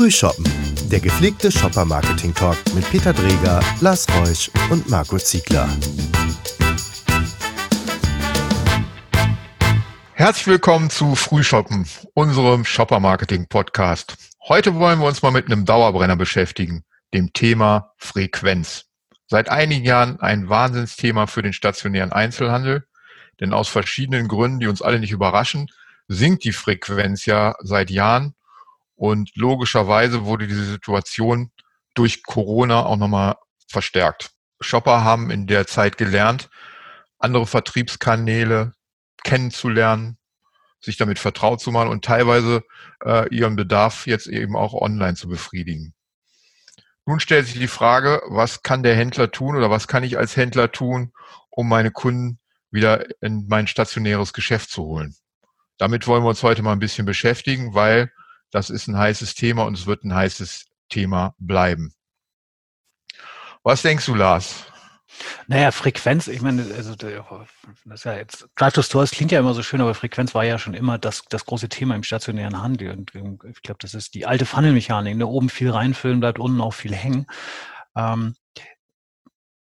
Frühshoppen, der gepflegte Shopper-Marketing-Talk mit Peter Dreger, Lars Reusch und Marco Ziegler. Herzlich willkommen zu Frühshoppen, unserem Shopper-Marketing-Podcast. Heute wollen wir uns mal mit einem Dauerbrenner beschäftigen, dem Thema Frequenz. Seit einigen Jahren ein Wahnsinnsthema für den stationären Einzelhandel, denn aus verschiedenen Gründen, die uns alle nicht überraschen, sinkt die Frequenz ja seit Jahren und logischerweise wurde diese Situation durch Corona auch nochmal verstärkt. Shopper haben in der Zeit gelernt, andere Vertriebskanäle kennenzulernen, sich damit vertraut zu machen und teilweise äh, ihren Bedarf jetzt eben auch online zu befriedigen. Nun stellt sich die Frage, was kann der Händler tun oder was kann ich als Händler tun, um meine Kunden wieder in mein stationäres Geschäft zu holen? Damit wollen wir uns heute mal ein bisschen beschäftigen, weil das ist ein heißes Thema und es wird ein heißes Thema bleiben. Was denkst du, Lars? Naja, Frequenz, ich meine, also das ist ja jetzt, Drive to Stores klingt ja immer so schön, aber Frequenz war ja schon immer das, das große Thema im stationären Handel. Und ähm, ich glaube, das ist die alte Funnelmechanik. Da ne? oben viel reinfüllen, bleibt unten auch viel hängen. Ähm,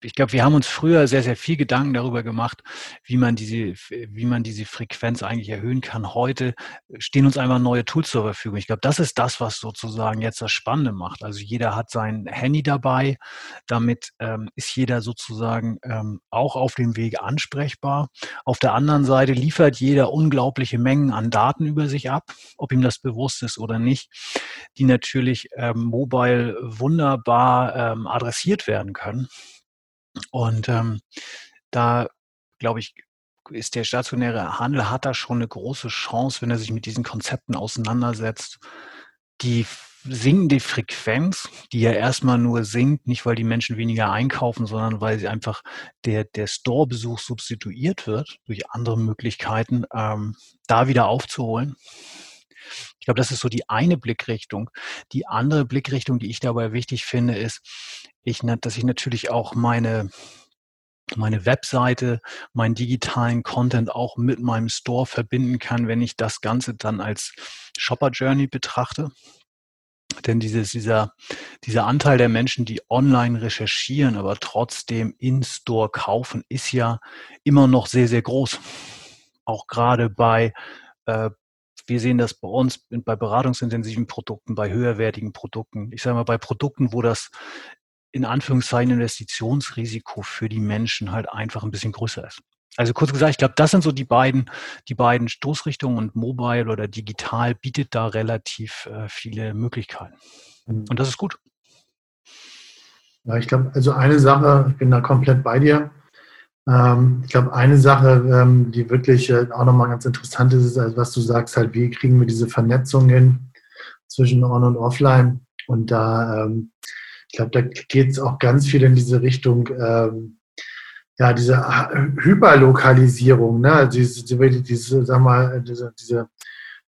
ich glaube, wir haben uns früher sehr, sehr viel Gedanken darüber gemacht, wie man diese, wie man diese Frequenz eigentlich erhöhen kann. Heute stehen uns einfach neue Tools zur Verfügung. Ich glaube, das ist das, was sozusagen jetzt das Spannende macht. Also jeder hat sein Handy dabei. Damit ähm, ist jeder sozusagen ähm, auch auf dem Weg ansprechbar. Auf der anderen Seite liefert jeder unglaubliche Mengen an Daten über sich ab, ob ihm das bewusst ist oder nicht, die natürlich ähm, mobile wunderbar ähm, adressiert werden können. Und ähm, da, glaube ich, ist der stationäre Handel, hat da schon eine große Chance, wenn er sich mit diesen Konzepten auseinandersetzt. Die sinkende Frequenz, die ja erstmal nur sinkt, nicht weil die Menschen weniger einkaufen, sondern weil sie einfach der, der Store-Besuch substituiert wird durch andere Möglichkeiten, ähm, da wieder aufzuholen. Ich glaube, das ist so die eine Blickrichtung. Die andere Blickrichtung, die ich dabei wichtig finde, ist, ich, dass ich natürlich auch meine meine Webseite, meinen digitalen Content auch mit meinem Store verbinden kann, wenn ich das Ganze dann als Shopper Journey betrachte. Denn dieses, dieser, dieser Anteil der Menschen, die online recherchieren, aber trotzdem in Store kaufen, ist ja immer noch sehr, sehr groß. Auch gerade bei, äh, wir sehen das bei uns bei beratungsintensiven Produkten, bei höherwertigen Produkten. Ich sage mal, bei Produkten, wo das in Anführungszeichen Investitionsrisiko für die Menschen halt einfach ein bisschen größer ist. Also kurz gesagt, ich glaube, das sind so die beiden, die beiden Stoßrichtungen und Mobile oder digital bietet da relativ äh, viele Möglichkeiten. Mhm. Und das ist gut. Ja, ich glaube, also eine Sache, ich bin da komplett bei dir. Ähm, ich glaube, eine Sache, ähm, die wirklich äh, auch nochmal ganz interessant ist, ist, also was du sagst, halt, wie kriegen wir diese Vernetzung hin zwischen On- und Offline? Und da ähm, ich glaube, da geht es auch ganz viel in diese Richtung, ja, diese Hyperlokalisierung, ne? Also diese, diese, sag mal, diese, diese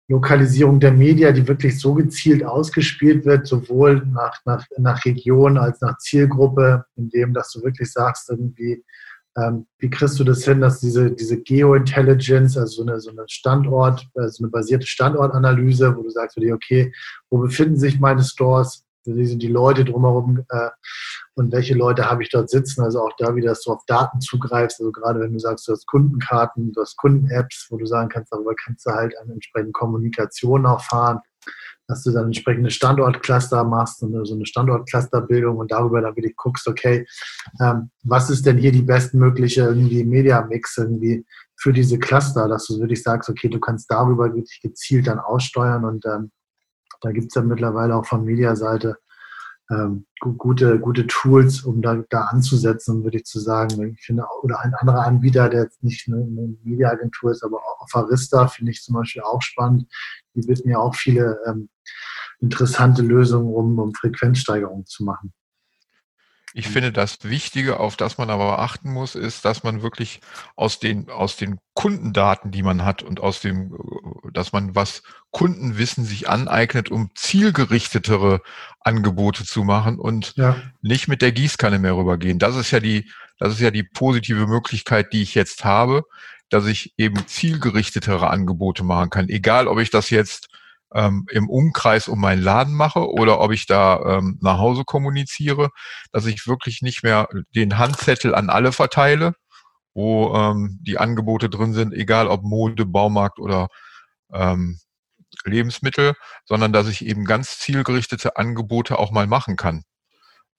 Lokalisierung der Media, die wirklich so gezielt ausgespielt wird, sowohl nach, nach, nach Region als nach Zielgruppe, indem dass du wirklich sagst, irgendwie, ähm, wie kriegst du das hin, dass diese, diese Geointelligence, also so eine, so eine Standort, also eine basierte Standortanalyse, wo du sagst, okay, wo befinden sich meine Stores, wie sind die Leute drumherum äh, und welche Leute habe ich dort sitzen. Also auch da wieder, dass du auf Daten zugreifst. Also gerade wenn du sagst, du hast Kundenkarten, du hast Kunden-Apps, wo du sagen kannst, darüber kannst du halt eine entsprechende Kommunikation auch fahren, dass du dann entsprechende Standortcluster machst, und so eine Standortclusterbildung und darüber dann wirklich guckst, okay, ähm, was ist denn hier die bestmögliche irgendwie Media-Mix irgendwie für diese Cluster, dass du wirklich sagst, okay, du kannst darüber wirklich gezielt dann aussteuern und ähm, da gibt es ja mittlerweile auch von Mediaseite ähm, gute, gute Tools, um da, da anzusetzen, würde ich zu sagen. Ich finde, oder ein anderer Anbieter, der jetzt nicht eine, eine Mediaagentur ist, aber auch Arista, finde ich zum Beispiel auch spannend. Die bieten ja auch viele ähm, interessante Lösungen, um, um Frequenzsteigerung zu machen. Ich finde, das Wichtige, auf das man aber achten muss, ist, dass man wirklich aus den, aus den Kundendaten, die man hat und aus dem, dass man was Kundenwissen sich aneignet, um zielgerichtetere Angebote zu machen und ja. nicht mit der Gießkanne mehr rübergehen. Das ist ja die, das ist ja die positive Möglichkeit, die ich jetzt habe, dass ich eben zielgerichtetere Angebote machen kann. Egal, ob ich das jetzt ähm, im Umkreis um meinen Laden mache oder ob ich da ähm, nach Hause kommuniziere, dass ich wirklich nicht mehr den Handzettel an alle verteile, wo ähm, die Angebote drin sind, egal ob Mode, Baumarkt oder ähm, Lebensmittel, sondern dass ich eben ganz zielgerichtete Angebote auch mal machen kann.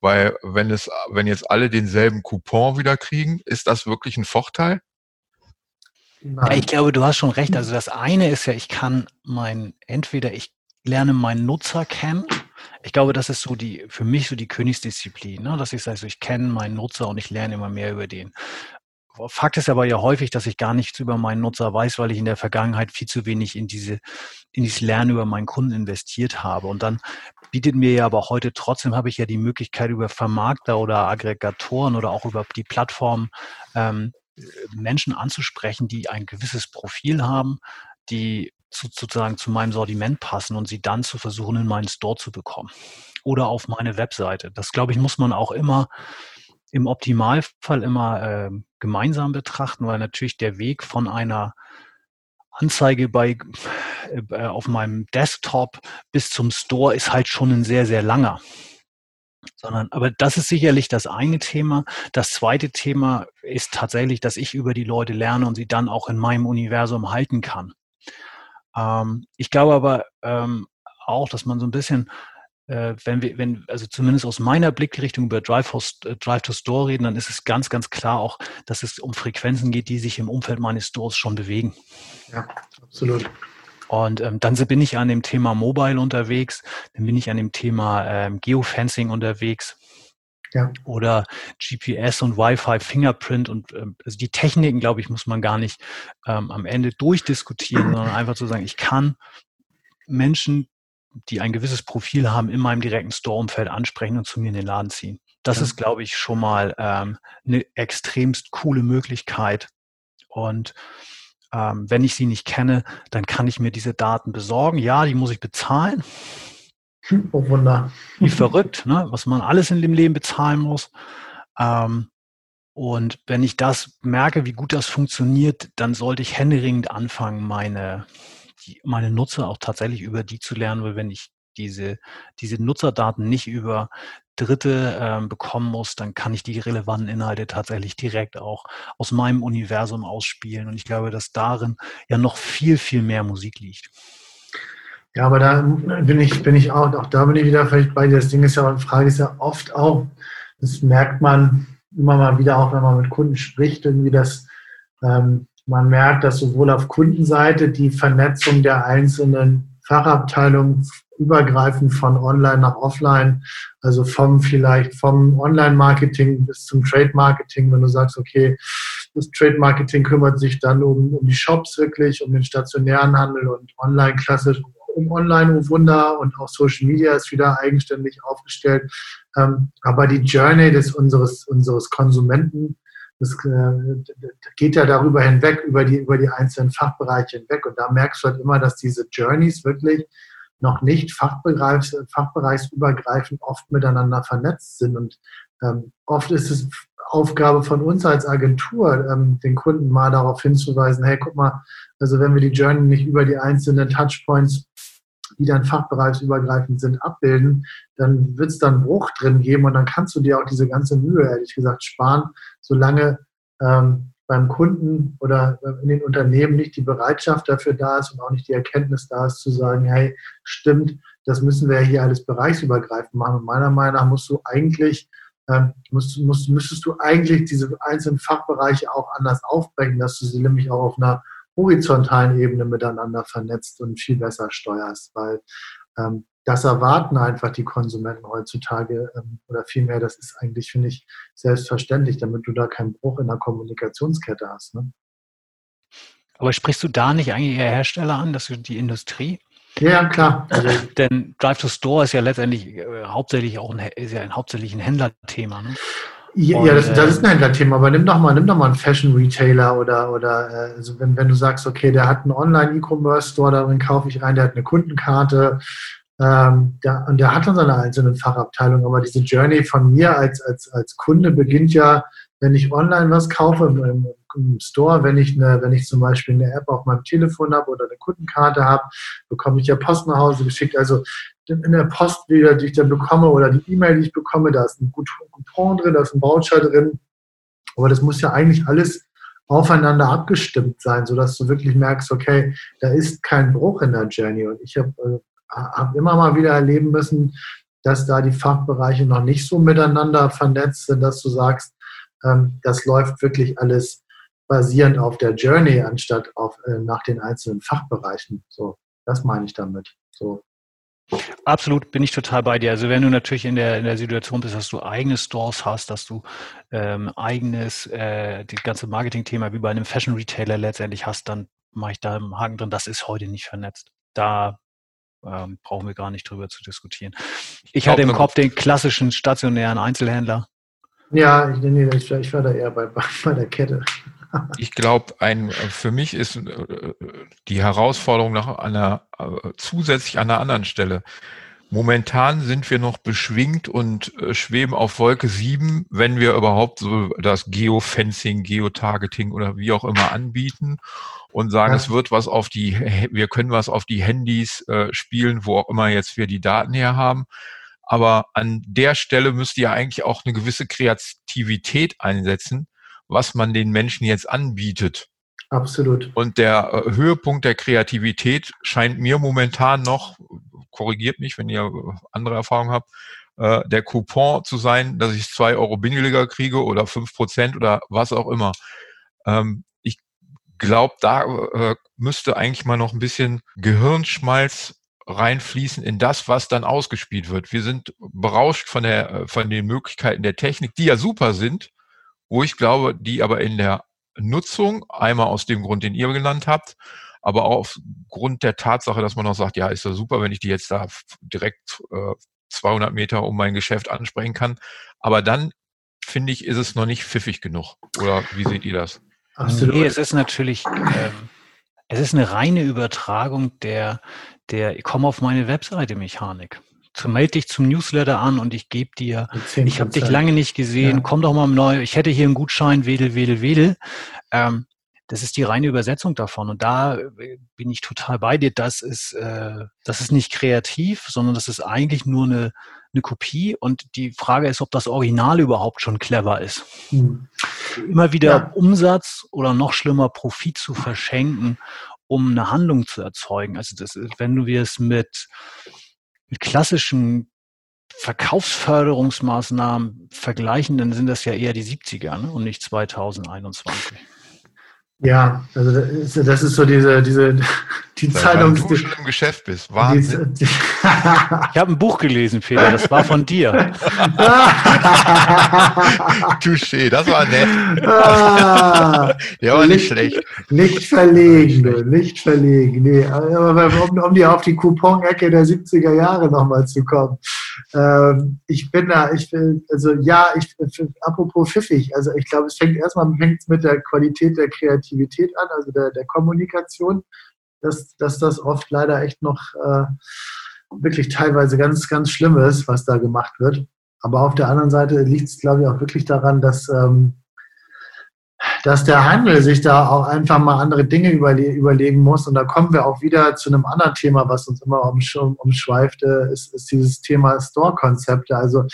Weil wenn es, wenn jetzt alle denselben Coupon wieder kriegen, ist das wirklich ein Vorteil? Ja, ich glaube, du hast schon recht. Also das eine ist ja, ich kann mein, entweder ich lerne meinen Nutzer kennen. Ich glaube, das ist so die, für mich so die Königsdisziplin, ne? dass ich sage, so, ich kenne meinen Nutzer und ich lerne immer mehr über den. Fakt ist aber ja häufig, dass ich gar nichts über meinen Nutzer weiß, weil ich in der Vergangenheit viel zu wenig in diese, in dieses Lernen über meinen Kunden investiert habe. Und dann bietet mir ja aber heute trotzdem habe ich ja die Möglichkeit über Vermarkter oder Aggregatoren oder auch über die Plattform ähm, Menschen anzusprechen, die ein gewisses Profil haben, die zu, sozusagen zu meinem Sortiment passen und sie dann zu versuchen, in meinen Store zu bekommen oder auf meine Webseite. Das glaube ich, muss man auch immer im Optimalfall immer äh, gemeinsam betrachten, weil natürlich der Weg von einer Anzeige bei, äh, auf meinem Desktop bis zum Store ist halt schon ein sehr, sehr langer. Sondern, aber das ist sicherlich das eine Thema. Das zweite Thema ist tatsächlich, dass ich über die Leute lerne und sie dann auch in meinem Universum halten kann. Ähm, ich glaube aber ähm, auch, dass man so ein bisschen äh, wenn wir, wenn, also zumindest aus meiner Blickrichtung über Drive, äh, Drive to Store reden, dann ist es ganz, ganz klar auch, dass es um Frequenzen geht, die sich im Umfeld meines Stores schon bewegen. Ja, absolut. Und ähm, dann bin ich an dem Thema Mobile unterwegs, dann bin ich an dem Thema ähm, Geofencing unterwegs. Ja. Oder GPS und Wi-Fi, Fingerprint und ähm, also die Techniken, glaube ich, muss man gar nicht ähm, am Ende durchdiskutieren, sondern einfach zu sagen, ich kann Menschen die ein gewisses Profil haben, in meinem direkten Store-Umfeld ansprechen und zu mir in den Laden ziehen. Das ja. ist, glaube ich, schon mal ähm, eine extremst coole Möglichkeit. Und ähm, wenn ich sie nicht kenne, dann kann ich mir diese Daten besorgen. Ja, die muss ich bezahlen. Oh Wunder. Wie verrückt, ne? was man alles in dem Leben bezahlen muss. Ähm, und wenn ich das merke, wie gut das funktioniert, dann sollte ich händeringend anfangen, meine, die, meine Nutzer auch tatsächlich über die zu lernen, weil wenn ich diese, diese Nutzerdaten nicht über Dritte ähm, bekommen muss, dann kann ich die relevanten Inhalte tatsächlich direkt auch aus meinem Universum ausspielen. Und ich glaube, dass darin ja noch viel, viel mehr Musik liegt. Ja, aber da bin ich, bin ich auch, auch da bin ich wieder vielleicht bei dir. Das Ding ist ja, die Frage ist ja oft auch, das merkt man immer mal wieder auch, wenn man mit Kunden spricht, irgendwie, dass ähm, man merkt, dass sowohl auf Kundenseite die Vernetzung der einzelnen Fachabteilungen übergreifend von Online nach Offline, also vom vielleicht vom Online-Marketing bis zum Trade-Marketing, wenn du sagst, okay, das Trade-Marketing kümmert sich dann um, um die Shops wirklich, um den stationären Handel und online klassisch um Online, oh Wunder, und auch Social Media ist wieder eigenständig aufgestellt. Ähm, aber die Journey des unseres, unseres Konsumenten das äh, geht ja darüber hinweg, über die, über die einzelnen Fachbereiche hinweg. Und da merkst du halt immer, dass diese Journeys wirklich noch nicht fachbereichs, fachbereichsübergreifend oft miteinander vernetzt sind. Und ähm, oft ist es Aufgabe von uns als Agentur, ähm, den Kunden mal darauf hinzuweisen, hey, guck mal, also wenn wir die Journey nicht über die einzelnen Touchpoints die dann fachbereichsübergreifend sind, abbilden, dann wird es dann einen Bruch drin geben und dann kannst du dir auch diese ganze Mühe, ehrlich gesagt, sparen, solange ähm, beim Kunden oder in den Unternehmen nicht die Bereitschaft dafür da ist und auch nicht die Erkenntnis da ist, zu sagen, hey, stimmt, das müssen wir hier alles bereichsübergreifend machen. Und meiner Meinung nach musst du eigentlich, ähm, musst, musst, müsstest du eigentlich diese einzelnen Fachbereiche auch anders aufbrechen, dass du sie nämlich auch auf einer horizontalen Ebene miteinander vernetzt und viel besser steuerst, weil ähm, das erwarten einfach die Konsumenten heutzutage ähm, oder vielmehr, das ist eigentlich, finde ich, selbstverständlich, damit du da keinen Bruch in der Kommunikationskette hast. Ne? Aber sprichst du da nicht eigentlich eher Hersteller an, dass du die Industrie? Ja, klar. Also, denn Drive to Store ist ja letztendlich äh, hauptsächlich auch ein, ist ja ein, hauptsächlich ein Händlerthema. Ne? Ja, und, das, das, ist ein Händlerthema, aber nimm doch mal, nimm doch mal einen Fashion-Retailer oder, oder äh, also wenn, wenn du sagst, okay, der hat einen Online-E-Commerce-Store, darin kaufe ich rein, der hat eine Kundenkarte ähm, der, und der hat dann seine einzelnen Fachabteilungen, aber diese Journey von mir als, als, als Kunde beginnt ja, wenn ich online was kaufe, im, im Store, wenn ich, eine, wenn ich zum Beispiel eine App auf meinem Telefon habe oder eine Kundenkarte habe, bekomme ich ja Post nach Hause geschickt. Also in der Post die ich dann bekomme oder die E-Mail, die ich bekomme, da ist ein Coupon drin, da ist ein Voucher drin. Aber das muss ja eigentlich alles aufeinander abgestimmt sein, sodass du wirklich merkst, okay, da ist kein Bruch in der Journey. Und ich habe äh, hab immer mal wieder erleben müssen, dass da die Fachbereiche noch nicht so miteinander vernetzt sind, dass du sagst, ähm, das läuft wirklich alles basierend auf der Journey, anstatt auf, äh, nach den einzelnen Fachbereichen. So, das meine ich damit. So. Absolut, bin ich total bei dir. Also wenn du natürlich in der, in der Situation bist, dass du eigene Stores hast, dass du ähm, eigenes, äh, das ganze Marketing-Thema wie bei einem Fashion-Retailer letztendlich hast, dann mache ich da einen Haken drin, das ist heute nicht vernetzt. Da ähm, brauchen wir gar nicht drüber zu diskutieren. Ich hatte im Kopf den klassischen stationären Einzelhändler. Ja, ich, nee, ich, ich war da eher bei, bei der Kette. Ich glaube, ein für mich ist äh, die Herausforderung nach einer äh, zusätzlich an einer anderen Stelle. Momentan sind wir noch beschwingt und äh, schweben auf Wolke 7, wenn wir überhaupt so das Geofencing, Geotargeting oder wie auch immer anbieten und sagen, ja. es wird was auf die, wir können was auf die Handys äh, spielen, wo auch immer jetzt wir die Daten her haben. Aber an der Stelle müsste ja eigentlich auch eine gewisse Kreativität einsetzen, was man den Menschen jetzt anbietet. Absolut. Und der äh, Höhepunkt der Kreativität scheint mir momentan noch, korrigiert mich, wenn ihr andere Erfahrungen habt, äh, der Coupon zu sein, dass ich zwei Euro billiger kriege oder fünf Prozent oder was auch immer. Ähm, glaube, da äh, müsste eigentlich mal noch ein bisschen Gehirnschmalz reinfließen in das, was dann ausgespielt wird. Wir sind berauscht von der, von den Möglichkeiten der Technik, die ja super sind, wo ich glaube, die aber in der Nutzung, einmal aus dem Grund, den ihr genannt habt, aber auch aufgrund der Tatsache, dass man auch sagt, ja, ist ja super, wenn ich die jetzt da direkt äh, 200 Meter um mein Geschäft ansprechen kann. Aber dann, finde ich, ist es noch nicht pfiffig genug. Oder wie seht ihr das? Absolut. Nee, es ist natürlich, ähm, es ist eine reine Übertragung der, der Komm auf meine Webseite Mechanik melde dich zum Newsletter an und ich gebe dir, ich habe dich lange nicht gesehen, ja. komm doch mal neu, ich hätte hier einen Gutschein, wedel, wedel, wedel. Ähm, das ist die reine Übersetzung davon. Und da äh, bin ich total bei dir. Das ist, äh, das ist nicht kreativ, sondern das ist eigentlich nur eine, eine Kopie. Und die Frage ist, ob das Original überhaupt schon clever ist. Hm. Immer wieder ja. Umsatz oder noch schlimmer Profit zu verschenken, um eine Handlung zu erzeugen. Also das, wenn wir es mit mit klassischen Verkaufsförderungsmaßnahmen vergleichen, dann sind das ja eher die 70er ne? und nicht 2021. Ja, also das ist, das ist so diese, diese die Seit Zeitung. Du schon im Geschäft bist, Wahnsinn. ich habe ein Buch gelesen, Peter, das war von dir. Touché, das war nett. Ah, Der war nicht, schlecht. Nicht verlegen, nicht verlegen. Nee, aber um, um die auf die Coupon-Ecke der 70er Jahre nochmal zu kommen. Ähm, ich bin da, ich will, also ja, ich, apropos pfiffig, also ich glaube, es fängt erstmal fängt mit der Qualität der Kreativität an, also der, der Kommunikation, dass, dass das oft leider echt noch äh, wirklich teilweise ganz, ganz schlimm ist, was da gemacht wird. Aber auf der anderen Seite liegt es, glaube ich, auch wirklich daran, dass ähm, dass der Handel sich da auch einfach mal andere Dinge überle überlegen muss. Und da kommen wir auch wieder zu einem anderen Thema, was uns immer umsch umschweift, äh, ist, ist, dieses Thema Store-Konzepte. Also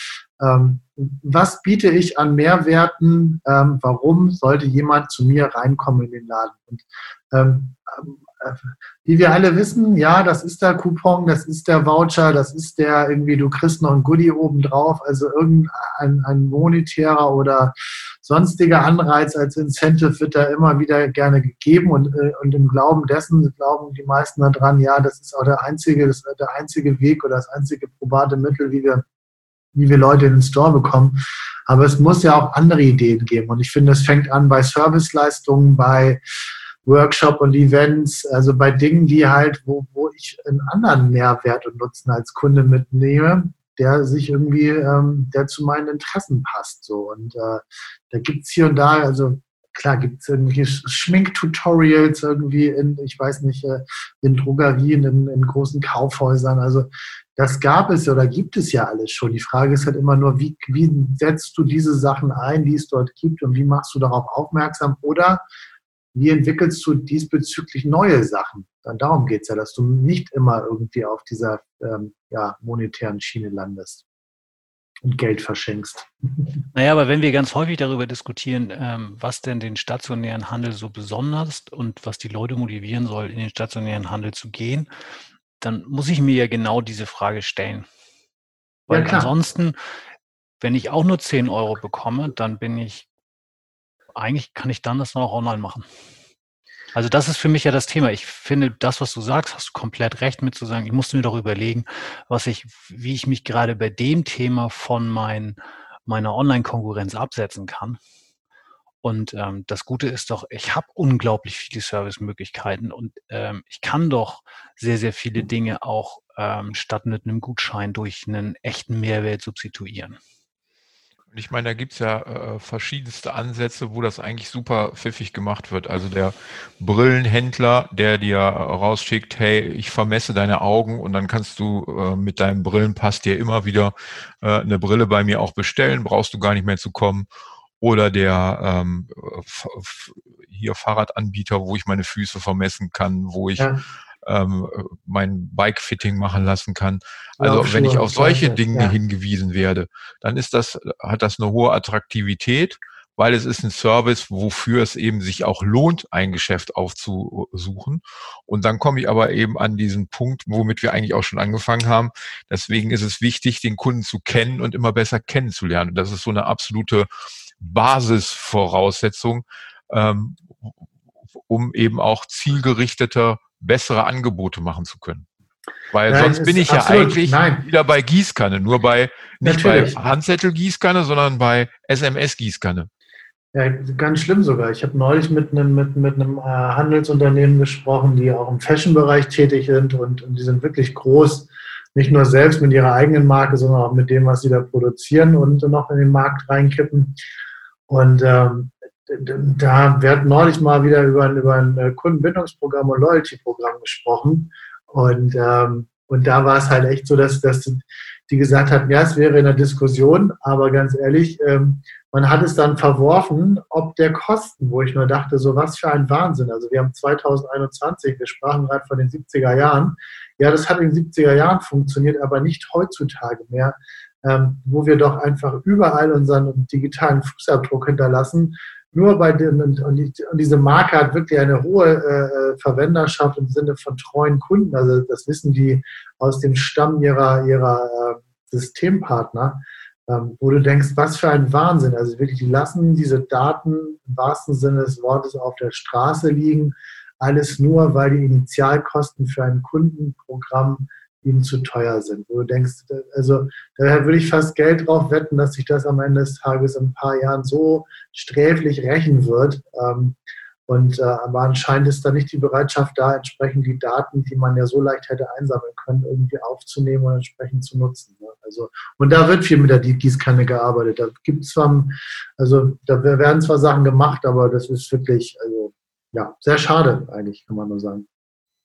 ähm, was biete ich an Mehrwerten? Ähm, warum sollte jemand zu mir reinkommen in den Laden? Und, ähm, äh, wie wir alle wissen, ja, das ist der Coupon, das ist der Voucher, das ist der irgendwie, du kriegst noch ein Goodie obendrauf, also irgendein ein monetärer oder sonstiger Anreiz als Incentive wird da immer wieder gerne gegeben und, äh, und im Glauben dessen glauben die meisten daran, ja, das ist auch der einzige, das der einzige Weg oder das einzige probate Mittel, wie wir, wie wir Leute in den Store bekommen. Aber es muss ja auch andere Ideen geben. Und ich finde, es fängt an bei Serviceleistungen, bei Workshop und Events, also bei Dingen, die halt, wo, wo ich einen anderen Mehrwert und Nutzen als Kunde mitnehme, der sich irgendwie, ähm, der zu meinen Interessen passt. So. Und äh, da gibt es hier und da, also klar gibt es irgendwelche Schminktutorials irgendwie in, ich weiß nicht, äh, in Drogerien, in, in großen Kaufhäusern. Also das gab es oder gibt es ja alles schon. Die Frage ist halt immer nur, wie, wie setzt du diese Sachen ein, die es dort gibt und wie machst du darauf aufmerksam oder wie entwickelst du diesbezüglich neue Sachen? Dann darum geht es ja, dass du nicht immer irgendwie auf dieser ähm, ja, monetären Schiene landest und Geld verschenkst. Naja, aber wenn wir ganz häufig darüber diskutieren, ähm, was denn den stationären Handel so besonders und was die Leute motivieren soll, in den stationären Handel zu gehen, dann muss ich mir ja genau diese Frage stellen. Weil ja, ansonsten, wenn ich auch nur 10 Euro bekomme, dann bin ich, eigentlich kann ich dann das noch online machen. Also das ist für mich ja das Thema. Ich finde, das, was du sagst, hast du komplett recht mit zu sagen. Ich musste mir doch überlegen, was ich, wie ich mich gerade bei dem Thema von mein, meiner Online-Konkurrenz absetzen kann. Und ähm, das Gute ist doch, ich habe unglaublich viele Servicemöglichkeiten und ähm, ich kann doch sehr, sehr viele Dinge auch ähm, statt mit einem Gutschein durch einen echten Mehrwert substituieren. Ich meine, da gibt es ja äh, verschiedenste Ansätze, wo das eigentlich super pfiffig gemacht wird. Also der Brillenhändler, der dir rausschickt, hey, ich vermesse deine Augen und dann kannst du äh, mit deinem Brillenpass dir immer wieder äh, eine Brille bei mir auch bestellen, brauchst du gar nicht mehr zu kommen oder der ähm, hier Fahrradanbieter, wo ich meine Füße vermessen kann, wo ich ja. Ähm, mein Bike-Fitting machen lassen kann. Also ja, wenn ich auf solche Dinge ja. hingewiesen werde, dann ist das, hat das eine hohe Attraktivität, weil es ist ein Service, wofür es eben sich auch lohnt, ein Geschäft aufzusuchen. Und dann komme ich aber eben an diesen Punkt, womit wir eigentlich auch schon angefangen haben. Deswegen ist es wichtig, den Kunden zu kennen und immer besser kennenzulernen. Das ist so eine absolute Basisvoraussetzung, ähm, um eben auch zielgerichtete, bessere Angebote machen zu können. Weil nein, sonst bin ich ja eigentlich nein. wieder bei Gießkanne, nur bei nicht Natürlich. bei Handzettel-Gießkanne, sondern bei SMS-Gießkanne. Ja, ganz schlimm sogar. Ich habe neulich mit einem, mit, mit einem äh, Handelsunternehmen gesprochen, die auch im Fashion-Bereich tätig sind und, und die sind wirklich groß nicht nur selbst mit ihrer eigenen Marke, sondern auch mit dem, was sie da produzieren und noch in den Markt reinkippen. Und ähm, da wird neulich mal wieder über ein, über ein äh, Kundenbindungsprogramm und Loyalty-Programm gesprochen. Und, ähm, und da war es halt echt so, dass, dass die gesagt hatten, ja, es wäre in der Diskussion, aber ganz ehrlich, ähm, man hat es dann verworfen, ob der Kosten, wo ich nur dachte, so was für ein Wahnsinn. Also wir haben 2021, wir sprachen gerade von den 70er Jahren. Ja, das hat in den 70er Jahren funktioniert, aber nicht heutzutage mehr ähm, wo wir doch einfach überall unseren digitalen Fußabdruck hinterlassen. Nur bei den, und, diese Marke hat wirklich eine hohe äh, Verwenderschaft im Sinne von treuen Kunden. Also das wissen die aus dem Stamm ihrer, ihrer äh, Systempartner, ähm, wo du denkst, was für ein Wahnsinn. Also wirklich, die lassen diese Daten im wahrsten Sinne des Wortes auf der Straße liegen. Alles nur, weil die Initialkosten für ein Kundenprogramm ihnen zu teuer sind. Wo du denkst, also daher würde ich fast Geld drauf wetten, dass sich das am Ende des Tages in ein paar Jahren so sträflich rächen wird. Ähm, und äh, aber anscheinend ist da nicht die Bereitschaft da, entsprechend die Daten, die man ja so leicht hätte einsammeln können, irgendwie aufzunehmen und entsprechend zu nutzen. Ne? Also, und da wird viel mit der Gießkanne gearbeitet. Da gibt zwar, also da werden zwar Sachen gemacht, aber das ist wirklich, also ja, sehr schade eigentlich, kann man nur sagen.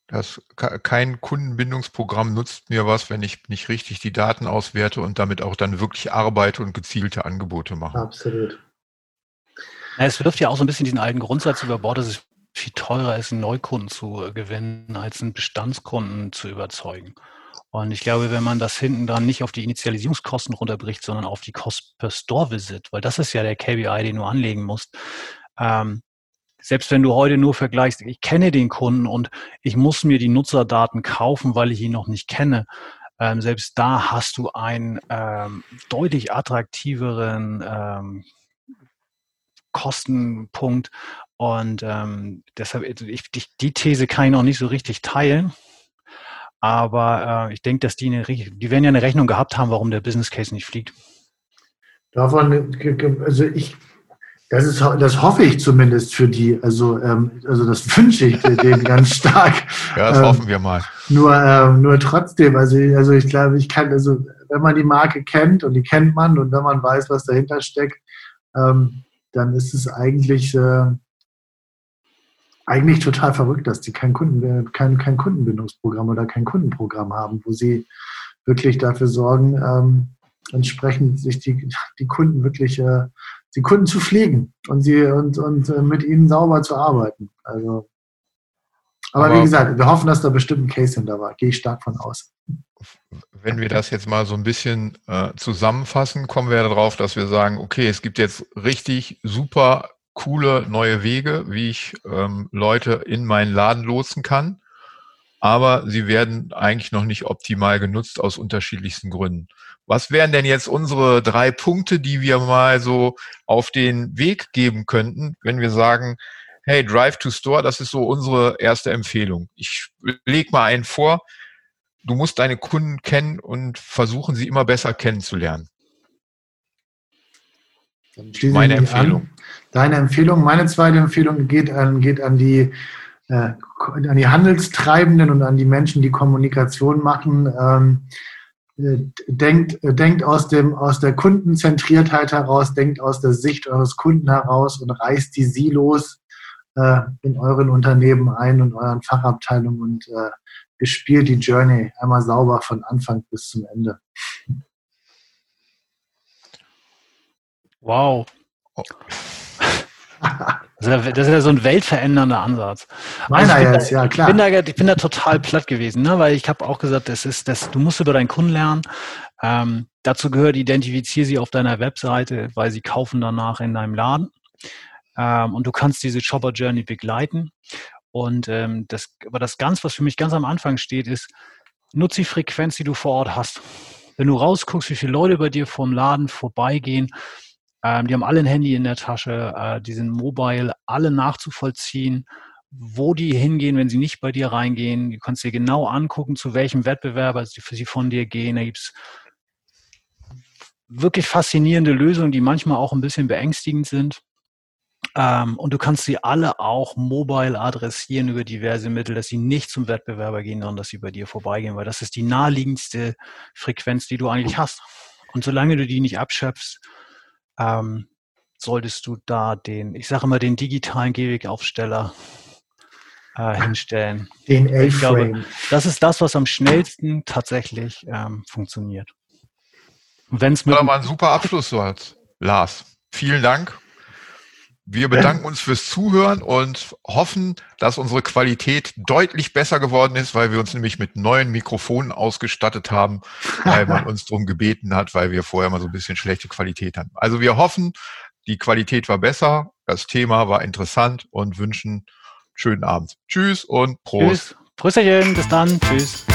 Das, kein Kundenbindungsprogramm nutzt mir was, wenn ich nicht richtig die Daten auswerte und damit auch dann wirklich arbeite und gezielte Angebote mache. Absolut. Ja, es wirft ja auch so ein bisschen diesen alten Grundsatz über Bord, dass es viel teurer ist, einen Neukunden zu gewinnen, als einen Bestandskunden zu überzeugen. Und ich glaube, wenn man das hinten dran nicht auf die Initialisierungskosten runterbricht, sondern auf die Cost per Store Visit, weil das ist ja der KPI, den du anlegen musst, ähm, selbst wenn du heute nur vergleichst, ich kenne den Kunden und ich muss mir die Nutzerdaten kaufen, weil ich ihn noch nicht kenne, ähm, selbst da hast du einen ähm, deutlich attraktiveren ähm, Kostenpunkt. Und ähm, deshalb, also ich, die These kann ich noch nicht so richtig teilen. Aber äh, ich denke, dass die, eine, die werden ja eine Rechnung gehabt haben, warum der Business Case nicht fliegt. Davon, also ich das, ist, das hoffe ich zumindest für die. Also, ähm, also das wünsche ich denen ganz stark. Ja, das ähm, hoffen wir mal. Nur, ähm, nur trotzdem, also, also ich glaube, ich kann, also wenn man die Marke kennt und die kennt man und wenn man weiß, was dahinter steckt, ähm, dann ist es eigentlich, äh, eigentlich total verrückt, dass die kein, Kunden, kein, kein Kundenbindungsprogramm oder kein Kundenprogramm haben, wo sie wirklich dafür sorgen, ähm, entsprechend sich die, die Kunden wirklich, äh, die Kunden zu pflegen und sie und, und äh, mit ihnen sauber zu arbeiten. Also, aber, aber wie gesagt, wir hoffen, dass da bestimmt ein Case hinter war. Gehe ich stark von aus. Wenn wir das jetzt mal so ein bisschen äh, zusammenfassen, kommen wir darauf, dass wir sagen, okay, es gibt jetzt richtig super coole neue Wege, wie ich ähm, Leute in meinen Laden lotsen kann, aber sie werden eigentlich noch nicht optimal genutzt aus unterschiedlichsten Gründen. Was wären denn jetzt unsere drei Punkte, die wir mal so auf den Weg geben könnten, wenn wir sagen, hey, Drive to Store, das ist so unsere erste Empfehlung. Ich lege mal einen vor, du musst deine Kunden kennen und versuchen, sie immer besser kennenzulernen. Meine Empfehlung. An. Deine Empfehlung, meine zweite Empfehlung geht an, geht an die äh, an die Handelstreibenden und an die Menschen, die Kommunikation machen. Ähm, äh, denkt, denkt aus, dem, aus der Kundenzentriertheit heraus, denkt aus der Sicht eures Kunden heraus und reißt die Silos äh, in euren Unternehmen ein und euren Fachabteilungen und äh, bespielt die Journey einmal sauber von Anfang bis zum Ende. Wow. Das ist ja so ein weltverändernder Ansatz. Meiner also jetzt, ja klar. Ich bin, da, ich bin da total platt gewesen, ne? weil ich habe auch gesagt, das ist, das, du musst über deinen Kunden lernen. Ähm, dazu gehört, identifiziere sie auf deiner Webseite, weil sie kaufen danach in deinem Laden. Ähm, und du kannst diese Shopper Journey begleiten. Und ähm, das, aber das ganz, was für mich ganz am Anfang steht, ist, nutze die Frequenz, die du vor Ort hast. Wenn du rausguckst, wie viele Leute bei dir vom Laden vorbeigehen, ähm, die haben alle ein Handy in der Tasche, äh, die sind mobile, alle nachzuvollziehen, wo die hingehen, wenn sie nicht bei dir reingehen. Du kannst dir genau angucken, zu welchem Wettbewerber sie für sie von dir gehen. Da gibt es wirklich faszinierende Lösungen, die manchmal auch ein bisschen beängstigend sind. Ähm, und du kannst sie alle auch mobile adressieren über diverse Mittel, dass sie nicht zum Wettbewerber gehen, sondern dass sie bei dir vorbeigehen, weil das ist die naheliegendste Frequenz, die du eigentlich hast. Und solange du die nicht abschöpfst, ähm, solltest du da den, ich sage immer, den digitalen Gehwegaufsteller äh, hinstellen. Den A-Frame. Das ist das, was am schnellsten tatsächlich ähm, funktioniert. Wenn es mit. Das war ein super Abschluss, so hat Lars. Vielen Dank wir bedanken uns fürs Zuhören und hoffen, dass unsere Qualität deutlich besser geworden ist, weil wir uns nämlich mit neuen Mikrofonen ausgestattet haben, weil man uns darum gebeten hat, weil wir vorher mal so ein bisschen schlechte Qualität hatten. Also wir hoffen, die Qualität war besser, das Thema war interessant und wünschen schönen Abend. Tschüss und Prost. Tschüss. Prösterchen, bis dann. Tschüss.